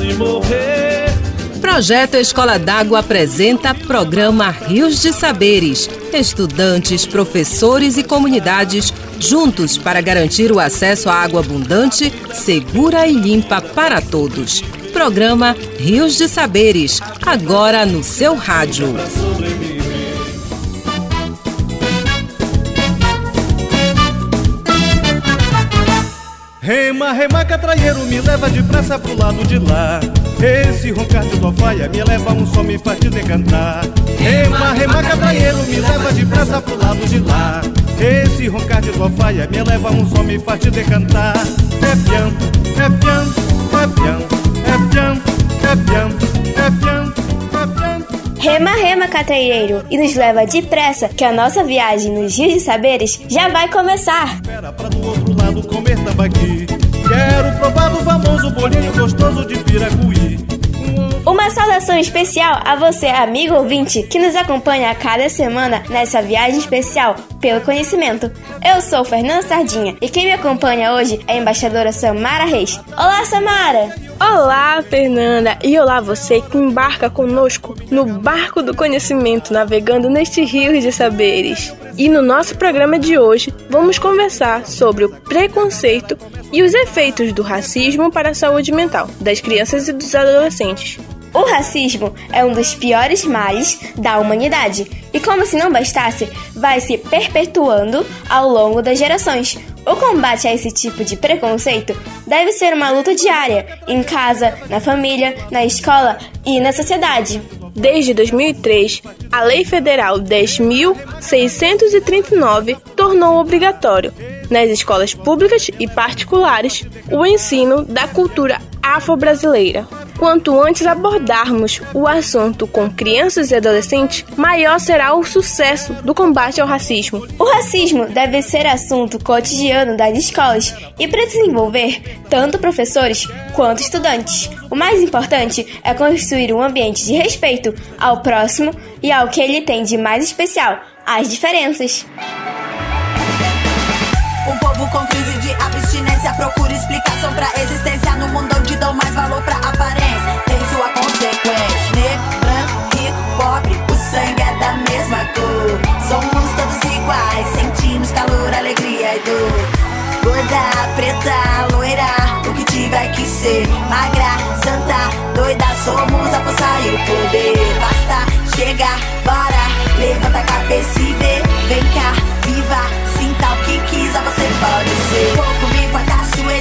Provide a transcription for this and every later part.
e morrer. Projeto Escola d'Água apresenta programa Rios de Saberes. Estudantes, professores e comunidades juntos para garantir o acesso à água abundante, segura e limpa para todos. Programa Rios de Saberes, agora no seu rádio. Rema, rema, catraieiro, me leva depressa pro lado de lá. Esse roncar de tofaia me leva um som, me faz te decantar. Rema, rema, catraieiro, me leva depressa pro lado de lá. Esse roncar de tofaia me leva um som, me faz te decantar. É pião, é pião, é pião, é pião, é pião, é pião, é pião. Rema, rema, catraieiro, e nos leva depressa, que a nossa viagem nos Rios de Saberes já vai começar. Espera pra do outro comer tambaqui. Quero provar do famoso bolinho gostoso de piracuí. Uma saudação especial a você, amigo ouvinte, que nos acompanha a cada semana nessa viagem especial pelo conhecimento. Eu sou Fernanda Sardinha e quem me acompanha hoje é a embaixadora Samara Reis. Olá, Samara! Olá, Fernanda! E olá você que embarca conosco no barco do conhecimento, navegando nestes rios de saberes. E no nosso programa de hoje, vamos conversar sobre o preconceito e os efeitos do racismo para a saúde mental das crianças e dos adolescentes. O racismo é um dos piores males da humanidade e, como se não bastasse, vai se perpetuando ao longo das gerações. O combate a esse tipo de preconceito deve ser uma luta diária, em casa, na família, na escola e na sociedade. Desde 2003, a Lei Federal 10.639 tornou obrigatório, nas escolas públicas e particulares, o ensino da cultura afro-brasileira. Quanto antes abordarmos o assunto com crianças e adolescentes, maior será o sucesso do combate ao racismo. O racismo deve ser assunto cotidiano das escolas e para desenvolver tanto professores quanto estudantes. O mais importante é construir um ambiente de respeito ao próximo e ao que ele tem de mais especial, as diferenças. Um abstinência procura explicação pra existência no mundo onde dão mais valor pra aparência. Tem sua consequência. Negro, branco, rico, pobre, o sangue é da mesma cor. Somos todos iguais, sentimos calor, alegria e dor. Gorda, preta, loira, o que tiver que ser. Magra, santa, doida, somos a força e o poder. Basta chegar, bora, levanta a cabeça e vê. Vem cá, viva, sinta o que quiser, você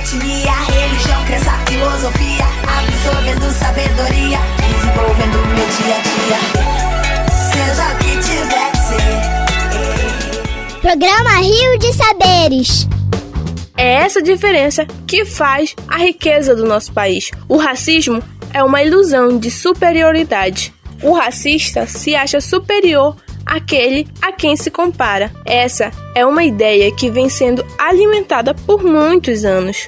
etnia, religião, crença, filosofia. Absorvendo sabedoria, desenvolvendo meu dia a dia. Seja o que tiver que ser. Programa Rio de Saberes. É essa diferença que faz a riqueza do nosso país. O racismo é uma ilusão de superioridade. O racista se acha superior àquele a quem se compara. Essa é uma ideia que vem sendo alimentada por muitos anos.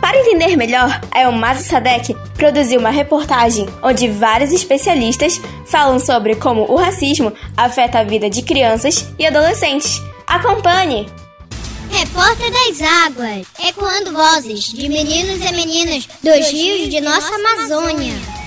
Para entender melhor, a Elmasa Sadek produziu uma reportagem onde vários especialistas falam sobre como o racismo afeta a vida de crianças e adolescentes. Acompanhe! Repórter das Águas, ecoando vozes de meninos e meninas dos rios de nossa Amazônia.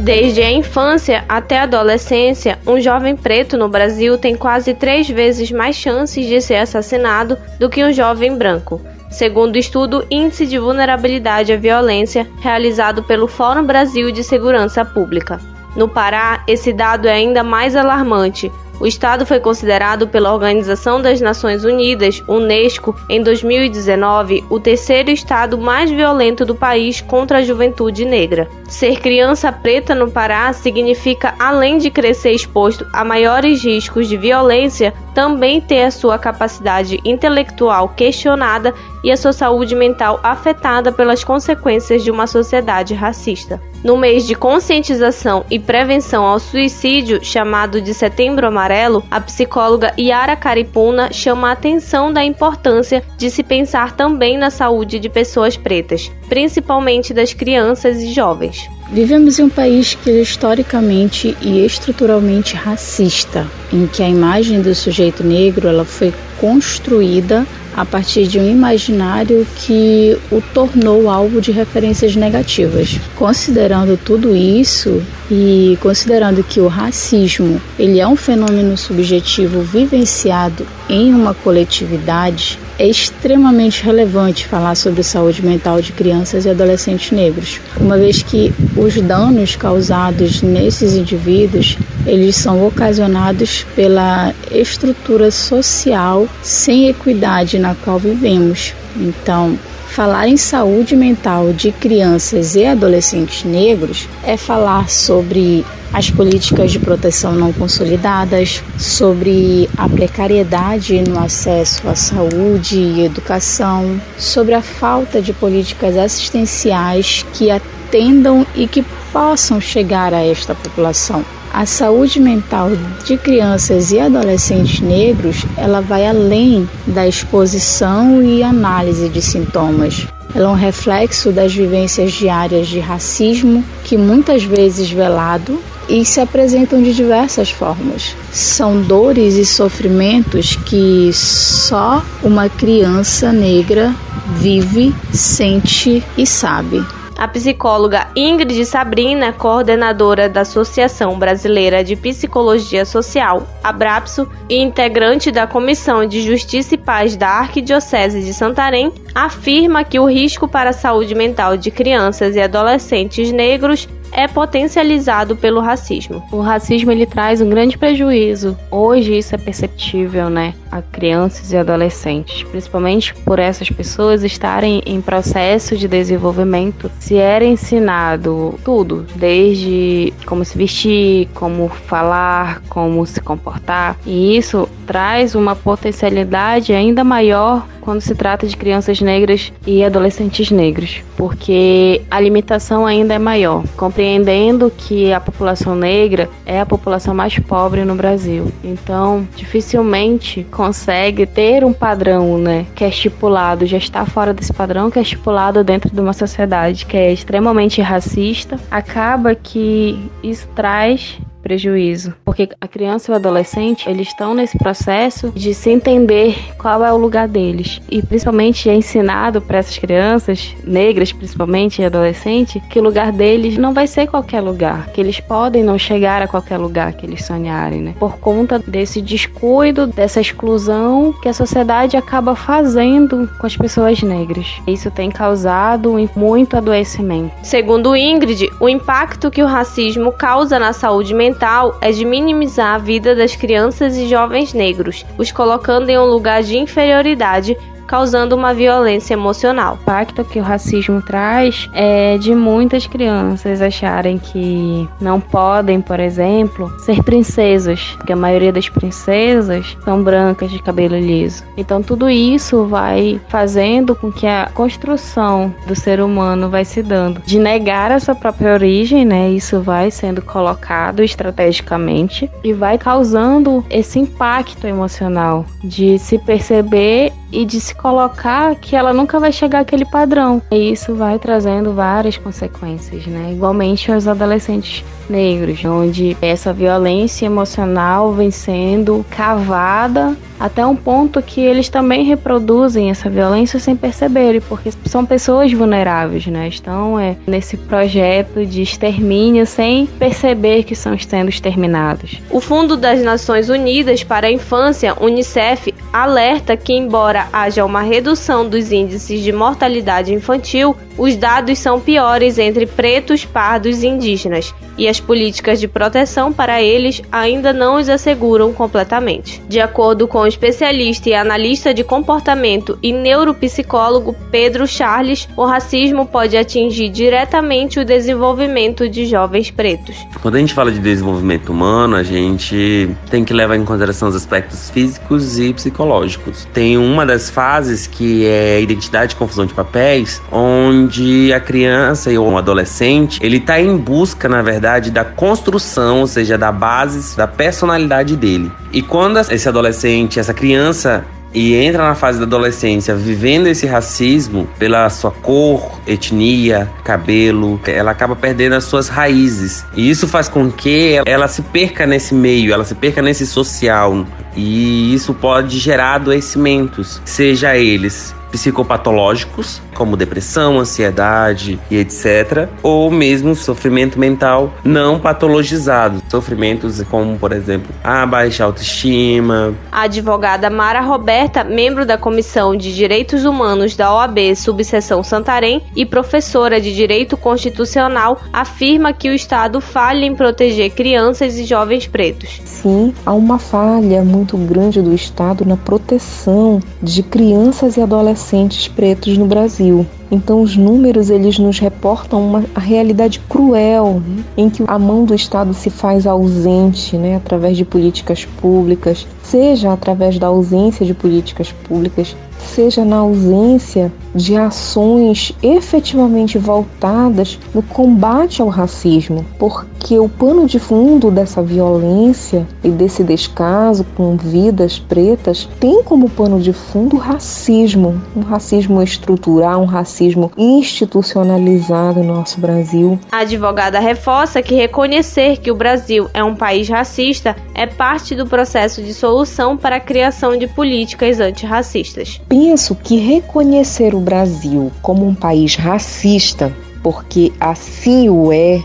Desde a infância até a adolescência, um jovem preto no Brasil tem quase três vezes mais chances de ser assassinado do que um jovem branco. Segundo o estudo Índice de Vulnerabilidade à Violência, realizado pelo Fórum Brasil de Segurança Pública. No Pará, esse dado é ainda mais alarmante. O estado foi considerado pela Organização das Nações Unidas, Unesco, em 2019, o terceiro estado mais violento do país contra a juventude negra. Ser criança preta no Pará significa, além de crescer exposto a maiores riscos de violência, também ter a sua capacidade intelectual questionada e a sua saúde mental afetada pelas consequências de uma sociedade racista. No mês de conscientização e prevenção ao suicídio, chamado de Setembro Amarelo, a psicóloga Yara Caripuna chama a atenção da importância de se pensar também na saúde de pessoas pretas, principalmente das crianças e jovens. Vivemos em um país que é historicamente e estruturalmente racista, em que a imagem do sujeito negro ela foi construída a partir de um imaginário que o tornou alvo de referências negativas. Considerando tudo isso e considerando que o racismo ele é um fenômeno subjetivo vivenciado em uma coletividade, é extremamente relevante falar sobre saúde mental de crianças e adolescentes negros, uma vez que os danos causados nesses indivíduos eles são ocasionados pela estrutura social sem equidade na qual vivemos. Então, falar em saúde mental de crianças e adolescentes negros é falar sobre as políticas de proteção não consolidadas, sobre a precariedade no acesso à saúde e educação, sobre a falta de políticas assistenciais que atendam e que possam chegar a esta população. A saúde mental de crianças e adolescentes negros, ela vai além da exposição e análise de sintomas. Ela é um reflexo das vivências diárias de racismo, que muitas vezes velado e se apresentam de diversas formas. São dores e sofrimentos que só uma criança negra vive, sente e sabe. A psicóloga Ingrid Sabrina, coordenadora da Associação Brasileira de Psicologia Social, Abrapso, e integrante da Comissão de Justiça e Paz da Arquidiocese de Santarém, afirma que o risco para a saúde mental de crianças e adolescentes negros é potencializado pelo racismo. O racismo ele traz um grande prejuízo. Hoje isso é perceptível, né, a crianças e adolescentes, principalmente por essas pessoas estarem em processo de desenvolvimento. Se era ensinado tudo, desde como se vestir, como falar, como se comportar, e isso traz uma potencialidade ainda maior quando se trata de crianças negras e adolescentes negros, porque a limitação ainda é maior, compreendendo que a população negra é a população mais pobre no Brasil. Então, dificilmente consegue ter um padrão, né, que é estipulado, já está fora desse padrão que é estipulado dentro de uma sociedade que é extremamente racista. Acaba que isso traz prejuízo, porque a criança e o adolescente, eles estão nesse processo de se entender qual é o lugar deles. E principalmente é ensinado para essas crianças, negras principalmente e adolescentes, que o lugar deles não vai ser qualquer lugar, que eles podem não chegar a qualquer lugar que eles sonharem, né? Por conta desse descuido, dessa exclusão que a sociedade acaba fazendo com as pessoas negras. Isso tem causado muito adoecimento. Segundo Ingrid, o impacto que o racismo causa na saúde mental fundamental é de minimizar a vida das crianças e jovens negros, os colocando em um lugar de inferioridade causando uma violência emocional. O impacto que o racismo traz é de muitas crianças acharem que não podem, por exemplo, ser princesas, porque a maioria das princesas são brancas de cabelo liso. Então tudo isso vai fazendo com que a construção do ser humano vai se dando de negar a sua própria origem, né? Isso vai sendo colocado estrategicamente e vai causando esse impacto emocional de se perceber e de se colocar que ela nunca vai chegar àquele padrão. E isso vai trazendo várias consequências, né? Igualmente aos adolescentes negros, onde essa violência emocional vem sendo cavada até um ponto que eles também reproduzem essa violência sem perceberem, porque são pessoas vulneráveis, né? Estão é, nesse projeto de extermínio sem perceber que estão sendo exterminados. O Fundo das Nações Unidas para a Infância, UNICEF, alerta que, embora haja uma redução dos índices de mortalidade infantil, os dados são piores entre pretos, pardos e indígenas, e as políticas de proteção para eles ainda não os asseguram completamente. De acordo com o especialista e analista de comportamento e neuropsicólogo Pedro Charles, o racismo pode atingir diretamente o desenvolvimento de jovens pretos. Quando a gente fala de desenvolvimento humano, a gente tem que levar em consideração os aspectos físicos e psicológicos. Tem uma das fases que é identidade e confusão de papéis, onde onde a criança ou um adolescente, ele está em busca, na verdade, da construção, ou seja, da base da personalidade dele. E quando esse adolescente, essa criança e entra na fase da adolescência vivendo esse racismo pela sua cor, etnia, cabelo, ela acaba perdendo as suas raízes. E isso faz com que ela se perca nesse meio, ela se perca nesse social. E isso pode gerar adoecimentos, seja eles psicopatológicos, como depressão, ansiedade e etc., ou mesmo sofrimento mental não patologizado, sofrimentos como, por exemplo, a baixa autoestima. A advogada Mara Roberta, membro da Comissão de Direitos Humanos da OAB Subseção Santarém e professora de Direito Constitucional, afirma que o Estado falha em proteger crianças e jovens pretos. Sim, há uma falha muito grande do Estado na proteção de crianças e adolescentes pretos no Brasil. Então os números eles nos reportam uma realidade cruel né? em que a mão do Estado se faz ausente, né, através de políticas públicas, seja através da ausência de políticas públicas, seja na ausência de ações efetivamente voltadas no combate ao racismo, porque o pano de fundo dessa violência e desse descaso com vidas pretas tem como pano de fundo o racismo, um racismo estrutural, um racismo institucionalizado no nosso Brasil. A advogada reforça que reconhecer que o Brasil é um país racista é parte do processo de solução para a criação de políticas antirracistas. Penso que reconhecer o Brasil como um país racista, porque assim o é,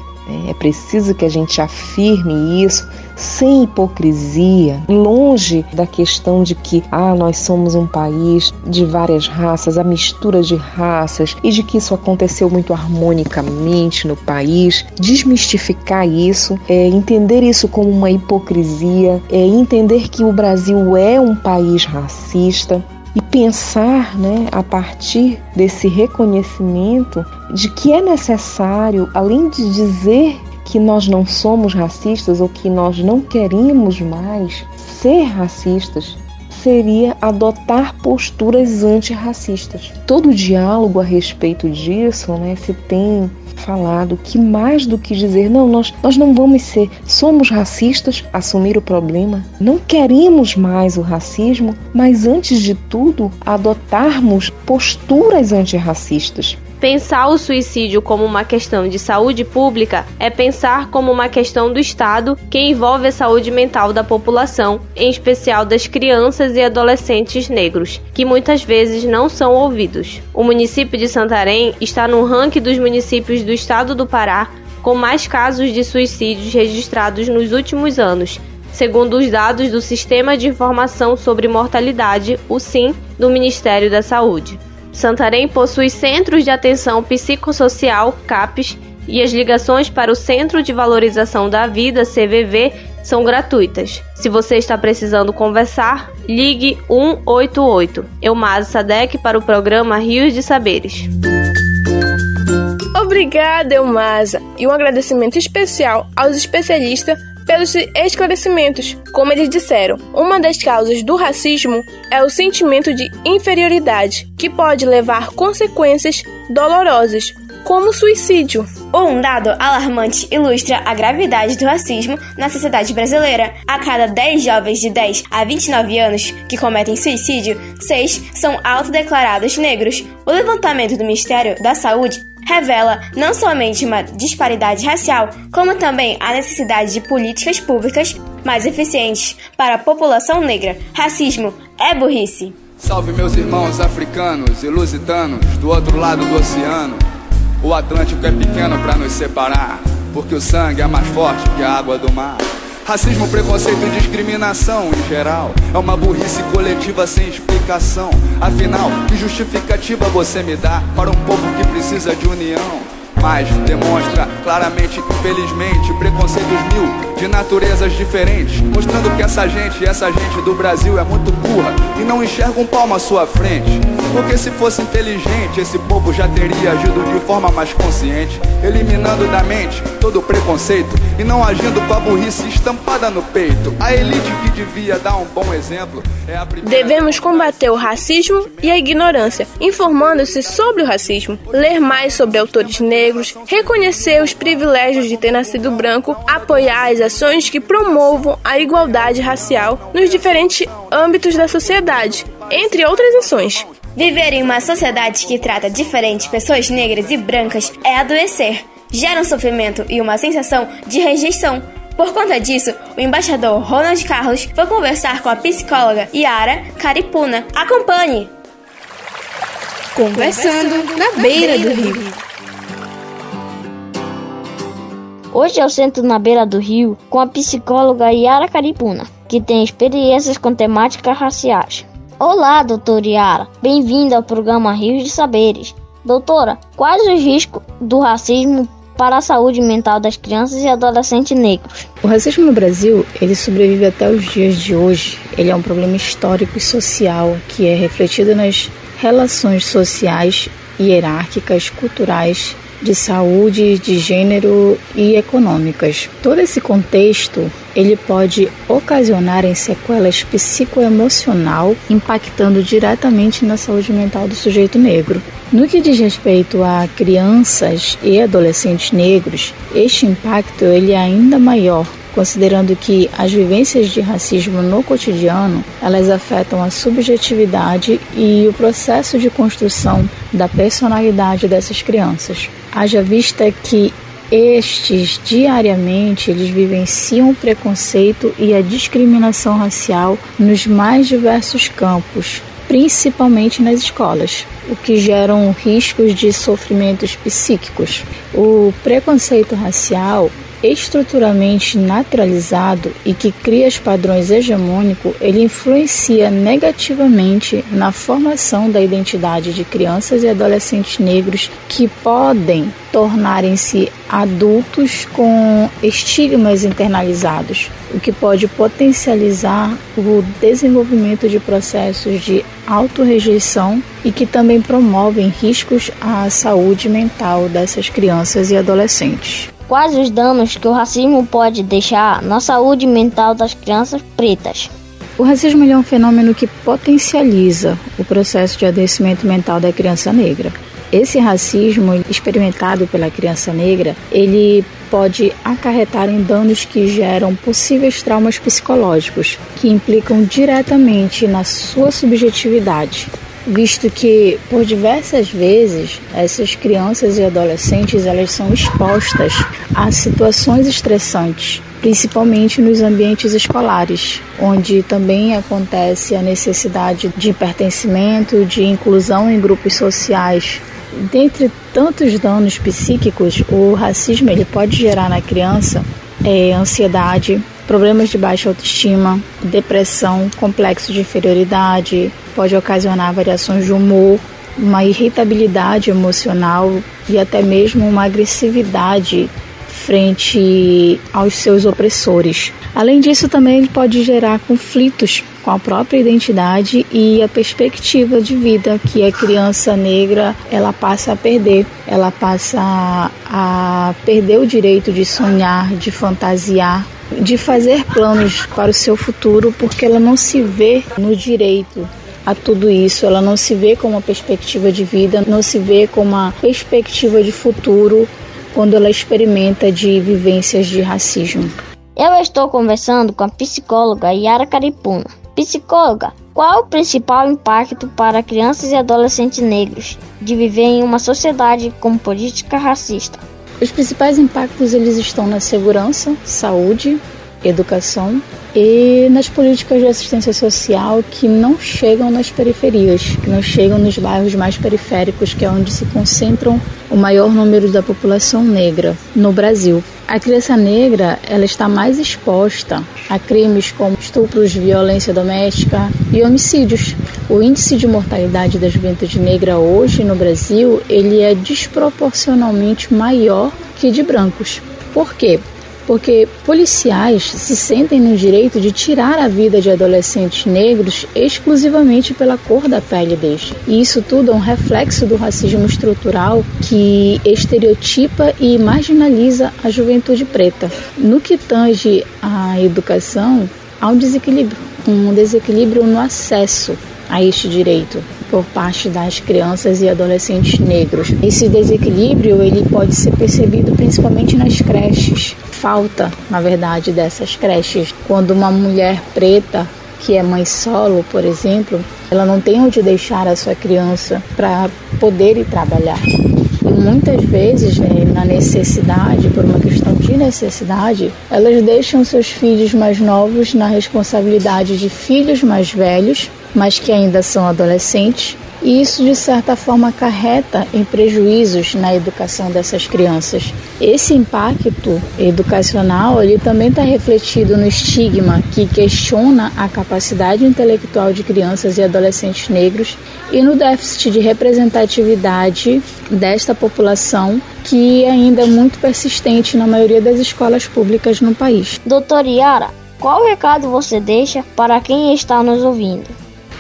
é preciso que a gente afirme isso sem hipocrisia, longe da questão de que ah, nós somos um país de várias raças, a mistura de raças e de que isso aconteceu muito harmonicamente no país. Desmistificar isso, é, entender isso como uma hipocrisia, é, entender que o Brasil é um país racista, e pensar, né, a partir desse reconhecimento de que é necessário, além de dizer que nós não somos racistas ou que nós não queremos mais ser racistas, seria adotar posturas antirracistas. Todo diálogo a respeito disso, né, se tem falado que mais do que dizer não, nós, nós não vamos ser, somos racistas, assumir o problema, não queremos mais o racismo, mas antes de tudo, adotarmos posturas antirracistas. Pensar o suicídio como uma questão de saúde pública é pensar como uma questão do Estado que envolve a saúde mental da população, em especial das crianças e adolescentes negros, que muitas vezes não são ouvidos. O município de Santarém está no ranking dos municípios do estado do Pará com mais casos de suicídios registrados nos últimos anos, segundo os dados do Sistema de Informação sobre Mortalidade, o SIM, do Ministério da Saúde. Santarém possui centros de atenção psicossocial, CAPES, e as ligações para o Centro de Valorização da Vida, CVV, são gratuitas. Se você está precisando conversar, ligue 188. Elmaz Sadek para o programa Rios de Saberes. Obrigada, Elmasa, e um agradecimento especial aos especialistas pelos esclarecimentos. Como eles disseram, uma das causas do racismo é o sentimento de inferioridade, que pode levar consequências dolorosas, como suicídio. Um dado alarmante ilustra a gravidade do racismo na sociedade brasileira. A cada 10 jovens de 10 a 29 anos que cometem suicídio, 6 são autodeclarados negros. O levantamento do Ministério da Saúde revela não somente uma disparidade racial, como também a necessidade de políticas públicas mais eficientes para a população negra. Racismo é burrice. Salve meus irmãos africanos e lusitanos do outro lado do oceano. O Atlântico é pequeno para nos separar, porque o sangue é mais forte que a água do mar. Racismo, preconceito e discriminação em geral É uma burrice coletiva sem explicação Afinal, que justificativa você me dá Para um povo que precisa de união? Mas demonstra claramente, infelizmente, preconceitos mil de naturezas diferentes Mostrando que essa gente, essa gente do Brasil é muito burra E não enxerga um palmo à sua frente porque se fosse inteligente, esse povo já teria agido de forma mais consciente, eliminando da mente todo preconceito e não agindo com a burrice estampada no peito. A elite que devia dar um bom exemplo é a primeira. Devemos combater o racismo e a ignorância, informando-se sobre o racismo, ler mais sobre autores negros, reconhecer os privilégios de ter nascido branco, apoiar as ações que promovam a igualdade racial nos diferentes âmbitos da sociedade entre outras ações. Viver em uma sociedade que trata diferente pessoas negras e brancas é adoecer. Gera um sofrimento e uma sensação de rejeição. Por conta disso, o embaixador Ronald Carlos foi conversar com a psicóloga Yara Caripuna. Acompanhe! Conversando na beira do rio. Hoje eu sento na beira do rio com a psicóloga Yara Caripuna, que tem experiências com temáticas raciais. Olá, doutora Yara. Bem-vinda ao programa Rios de Saberes. Doutora, quais os riscos do racismo para a saúde mental das crianças e adolescentes negros? O racismo no Brasil, ele sobrevive até os dias de hoje. Ele é um problema histórico e social que é refletido nas relações sociais, hierárquicas, culturais de saúde, de gênero e econômicas. Todo esse contexto ele pode ocasionar em sequelas psicoemocional, impactando diretamente na saúde mental do sujeito negro. No que diz respeito a crianças e adolescentes negros, este impacto ele é ainda maior, considerando que as vivências de racismo no cotidiano, elas afetam a subjetividade e o processo de construção da personalidade dessas crianças. Haja vista que estes diariamente eles vivenciam o preconceito e a discriminação racial nos mais diversos campos, principalmente nas escolas, o que geram riscos de sofrimentos psíquicos. O preconceito racial estruturalmente naturalizado e que cria os padrões hegemônicos, ele influencia negativamente na formação da identidade de crianças e adolescentes negros que podem tornarem-se adultos com estigmas internalizados, o que pode potencializar o desenvolvimento de processos de autorrejeição e que também promovem riscos à saúde mental dessas crianças e adolescentes. Quais os danos que o racismo pode deixar na saúde mental das crianças pretas? O racismo é um fenômeno que potencializa o processo de adoecimento mental da criança negra. Esse racismo experimentado pela criança negra, ele pode acarretar em danos que geram possíveis traumas psicológicos, que implicam diretamente na sua subjetividade, visto que por diversas vezes essas crianças e adolescentes elas são expostas a situações estressantes, principalmente nos ambientes escolares, onde também acontece a necessidade de pertencimento, de inclusão em grupos sociais. Dentre tantos danos psíquicos, o racismo ele pode gerar na criança é, ansiedade, problemas de baixa autoestima, depressão, complexo de inferioridade, pode ocasionar variações de humor, uma irritabilidade emocional e até mesmo uma agressividade frente aos seus opressores. Além disso, também ele pode gerar conflitos com a própria identidade e a perspectiva de vida que a criança negra ela passa a perder. Ela passa a perder o direito de sonhar, de fantasiar, de fazer planos para o seu futuro, porque ela não se vê no direito a tudo isso. Ela não se vê com uma perspectiva de vida, não se vê com uma perspectiva de futuro quando ela experimenta de vivências de racismo. Eu estou conversando com a psicóloga Yara Caripuna. Psicóloga, qual o principal impacto para crianças e adolescentes negros de viver em uma sociedade com política racista? Os principais impactos eles estão na segurança, saúde, educação e nas políticas de assistência social que não chegam nas periferias, que não chegam nos bairros mais periféricos, que é onde se concentram o maior número da população negra no Brasil. A criança negra ela está mais exposta a crimes como estupros, violência doméstica e homicídios. O índice de mortalidade da juventude negra hoje no Brasil ele é desproporcionalmente maior que de brancos. Por quê? Porque policiais se sentem no direito de tirar a vida de adolescentes negros exclusivamente pela cor da pele deles. E isso tudo é um reflexo do racismo estrutural que estereotipa e marginaliza a juventude preta. No que tange à educação, há um desequilíbrio, um desequilíbrio no acesso a este direito por parte das crianças e adolescentes negros. Esse desequilíbrio ele pode ser percebido principalmente nas creches. Falta, na verdade, dessas creches. Quando uma mulher preta que é mãe solo, por exemplo, ela não tem onde deixar a sua criança para poder ir trabalhar. E muitas vezes, né, na necessidade, por uma questão de necessidade, elas deixam seus filhos mais novos na responsabilidade de filhos mais velhos, mas que ainda são adolescentes, e isso de certa forma acarreta em prejuízos na educação dessas crianças. Esse impacto educacional ele também está refletido no estigma que questiona a capacidade intelectual de crianças e adolescentes negros e no déficit de representatividade desta população que ainda é muito persistente na maioria das escolas públicas no país. Doutor Yara, qual recado você deixa para quem está nos ouvindo?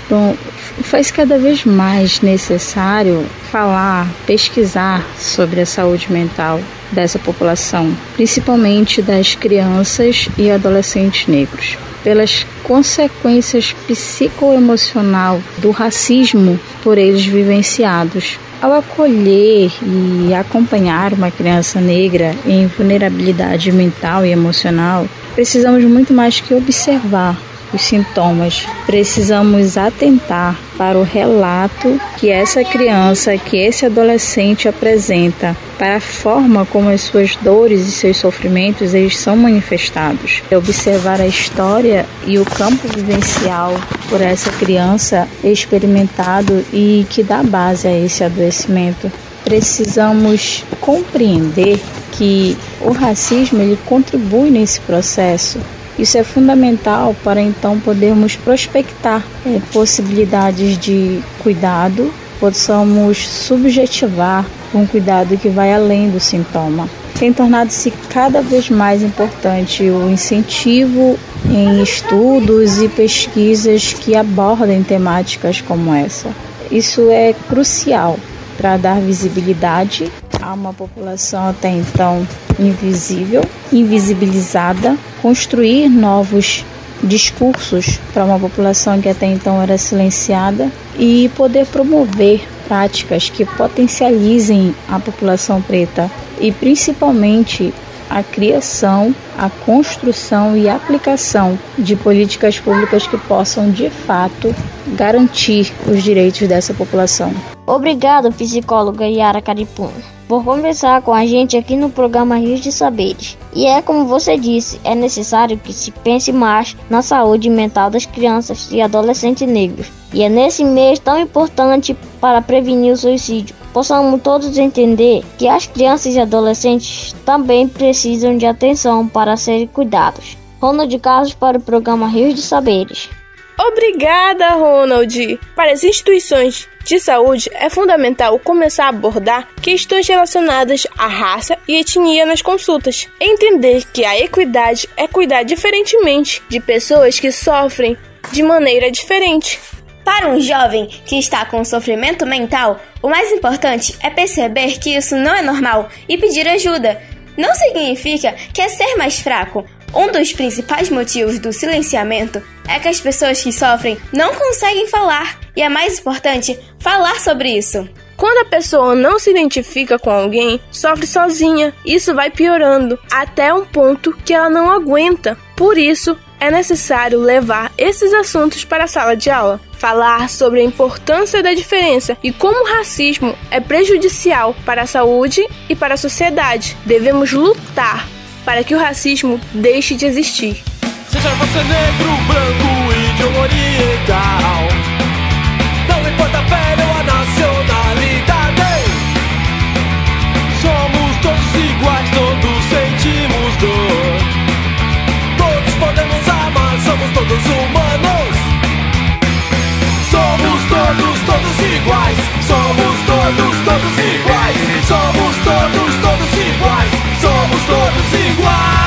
Bom, faz cada vez mais necessário falar, pesquisar sobre a saúde mental dessa população, principalmente das crianças e adolescentes negros, pelas consequências psicoemocional do racismo por eles vivenciados. Ao acolher e acompanhar uma criança negra em vulnerabilidade mental e emocional, precisamos muito mais que observar os sintomas. Precisamos atentar para o relato que essa criança, que esse adolescente apresenta, para a forma como as suas dores e seus sofrimentos eles são manifestados. Observar a história e o campo vivencial por essa criança experimentado e que dá base a esse adoecimento. Precisamos compreender que o racismo ele contribui nesse processo isso é fundamental para então podermos prospectar é, possibilidades de cuidado, possamos subjetivar um cuidado que vai além do sintoma. Tem tornado-se cada vez mais importante o incentivo em estudos e pesquisas que abordem temáticas como essa. Isso é crucial para dar visibilidade a uma população até então invisível, invisibilizada, construir novos discursos para uma população que até então era silenciada e poder promover práticas que potencializem a população preta e principalmente a criação, a construção e aplicação de políticas públicas que possam de fato garantir os direitos dessa população. Obrigado, psicóloga Yara Caripuna por conversar com a gente aqui no programa Rios de Saberes. E é como você disse, é necessário que se pense mais na saúde mental das crianças e adolescentes negros. E é nesse mês tão importante para prevenir o suicídio. Possamos todos entender que as crianças e adolescentes também precisam de atenção para serem cuidados. Ronald Carlos para o programa Rios de Saberes. Obrigada, Ronald! Para as instituições de saúde, é fundamental começar a abordar questões relacionadas à raça e etnia nas consultas. Entender que a equidade é cuidar diferentemente de pessoas que sofrem de maneira diferente. Para um jovem que está com sofrimento mental, o mais importante é perceber que isso não é normal e pedir ajuda. Não significa que é ser mais fraco. Um dos principais motivos do silenciamento é que as pessoas que sofrem não conseguem falar e é mais importante falar sobre isso. Quando a pessoa não se identifica com alguém, sofre sozinha. Isso vai piorando até um ponto que ela não aguenta. Por isso, é necessário levar esses assuntos para a sala de aula. Falar sobre a importância da diferença e como o racismo é prejudicial para a saúde e para a sociedade. Devemos lutar para que o racismo deixe de existir. Seja você negro, branco, índio oriental Não importa a pele ou a nacionalidade Somos todos iguais, todos sentimos dor Todos podemos amar, somos todos humanos todos, todos iguais Somos todos, todos iguais Somos todos, todos iguais Somos todos iguais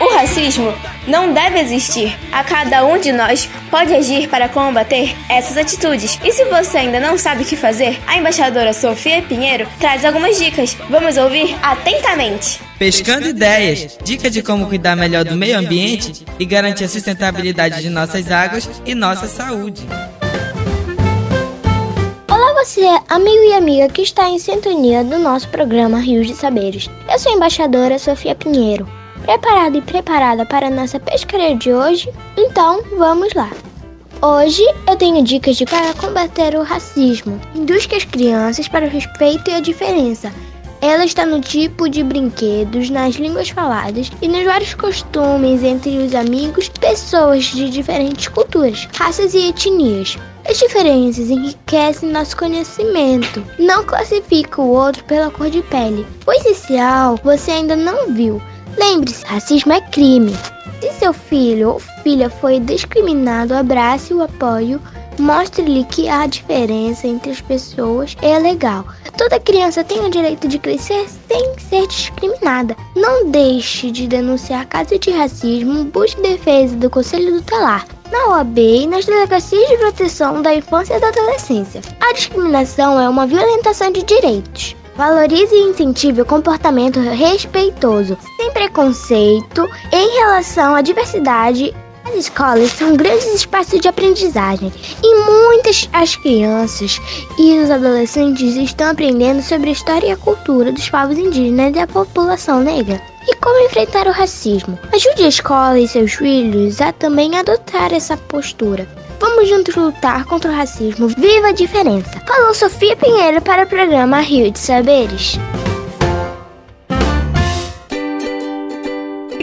o racismo não deve existir. A cada um de nós pode agir para combater essas atitudes. E se você ainda não sabe o que fazer, a embaixadora Sofia Pinheiro traz algumas dicas. Vamos ouvir atentamente. Pescando ideias, dica de como cuidar melhor do meio ambiente e garantir a sustentabilidade de nossas águas e nossa saúde. Você, amigo e amiga que está em sintonia do nosso programa Rios de Saberes. Eu sou a embaixadora Sofia Pinheiro. Preparado e preparada para a nossa pescaria de hoje? Então, vamos lá! Hoje eu tenho dicas de para combater o racismo. Induz as crianças para o respeito e a diferença. Ela está no tipo de brinquedos, nas línguas faladas e nos vários costumes entre os amigos, pessoas de diferentes culturas, raças e etnias. As diferenças enriquecem nosso conhecimento. Não classifica o outro pela cor de pele. O essencial você ainda não viu. Lembre-se, racismo é crime. Se seu filho ou filha foi discriminado, abrace o apoio, mostre-lhe que a diferença entre as pessoas é legal. Toda criança tem o direito de crescer sem ser discriminada. Não deixe de denunciar casos de racismo, busque defesa do Conselho Tutelar na OAB e nas delegacias de proteção da infância e da adolescência. A discriminação é uma violentação de direitos. Valorize e incentive o comportamento respeitoso, sem preconceito, em relação à diversidade. As escolas são grandes espaços de aprendizagem e muitas as crianças e os adolescentes estão aprendendo sobre a história e a cultura dos povos indígenas e a população negra e como enfrentar o racismo. Ajude a escola e seus filhos a também adotar essa postura. Vamos juntos lutar contra o racismo. Viva a diferença! Falou Sofia Pinheiro para o programa Rio de Saberes.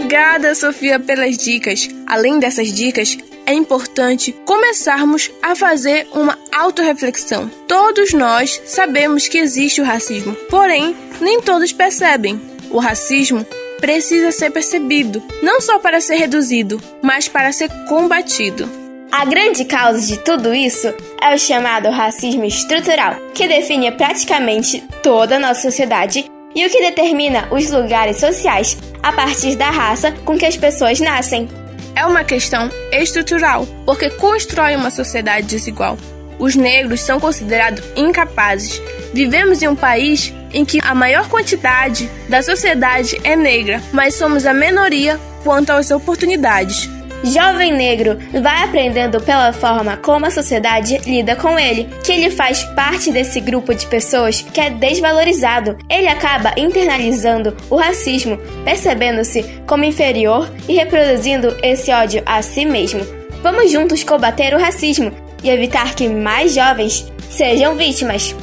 Obrigada, Sofia, pelas dicas. Além dessas dicas, é importante começarmos a fazer uma autorreflexão. Todos nós sabemos que existe o racismo, porém, nem todos percebem. O racismo precisa ser percebido, não só para ser reduzido, mas para ser combatido. A grande causa de tudo isso é o chamado racismo estrutural, que define praticamente toda a nossa sociedade e o que determina os lugares sociais a partir da raça com que as pessoas nascem. É uma questão estrutural, porque constrói uma sociedade desigual. Os negros são considerados incapazes. Vivemos em um país em que a maior quantidade da sociedade é negra, mas somos a minoria quanto às oportunidades. Jovem negro vai aprendendo pela forma como a sociedade lida com ele, que ele faz parte desse grupo de pessoas que é desvalorizado. Ele acaba internalizando o racismo, percebendo-se como inferior e reproduzindo esse ódio a si mesmo. Vamos juntos combater o racismo e evitar que mais jovens sejam vítimas.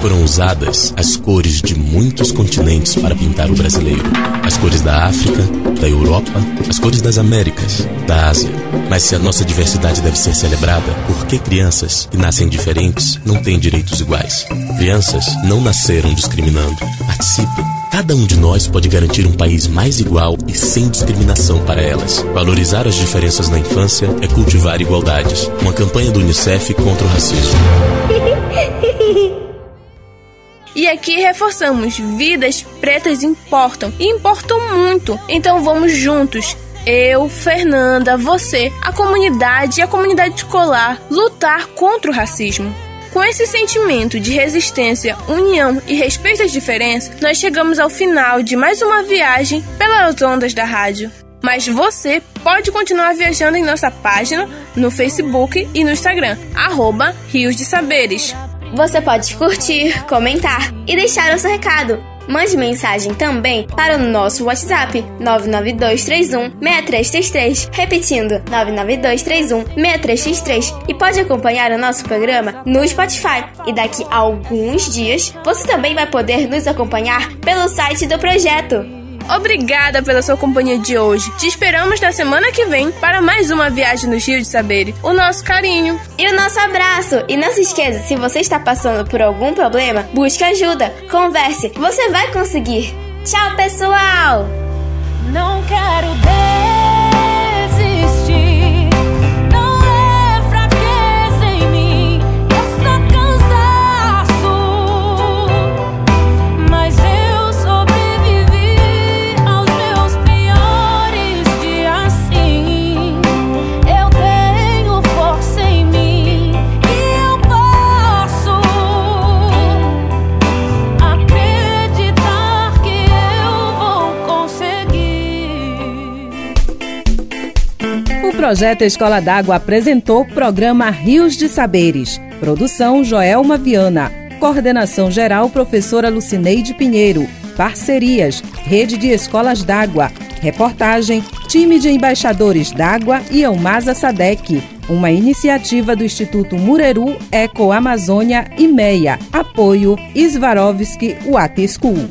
Foram usadas as cores de muitos continentes para pintar o brasileiro. As cores da África, da Europa, as cores das Américas, da Ásia. Mas se a nossa diversidade deve ser celebrada, por que crianças que nascem diferentes não têm direitos iguais? Crianças não nasceram discriminando. Participe. Cada um de nós pode garantir um país mais igual e sem discriminação para elas. Valorizar as diferenças na infância é cultivar igualdades. Uma campanha do Unicef contra o racismo. E aqui reforçamos: vidas pretas importam e importam muito. Então vamos juntos. Eu, Fernanda, você, a comunidade e a comunidade escolar lutar contra o racismo. Com esse sentimento de resistência, união e respeito às diferenças, nós chegamos ao final de mais uma viagem pelas ondas da rádio. Mas você pode continuar viajando em nossa página no Facebook e no Instagram, arroba Rios de Saberes. Você pode curtir, comentar e deixar o seu recado. Mande mensagem também para o nosso WhatsApp 99231 6333, repetindo 99231 6333 e pode acompanhar o nosso programa no Spotify. E daqui a alguns dias você também vai poder nos acompanhar pelo site do projeto. Obrigada pela sua companhia de hoje. Te esperamos na semana que vem para mais uma viagem no Rio de Saberes. O nosso carinho e o nosso abraço. E não se esqueça, se você está passando por algum problema, busque ajuda, converse, você vai conseguir. Tchau, pessoal! Não quero ver. projeto Escola d'Água apresentou o programa Rios de Saberes. Produção Joelma Viana. Coordenação geral professora Lucineide Pinheiro. Parcerias Rede de Escolas d'Água. Reportagem Time de Embaixadores d'Água e Almasa Sadec. Uma iniciativa do Instituto Mureru, Eco Amazônia e Meia. Apoio Svarovski Water School.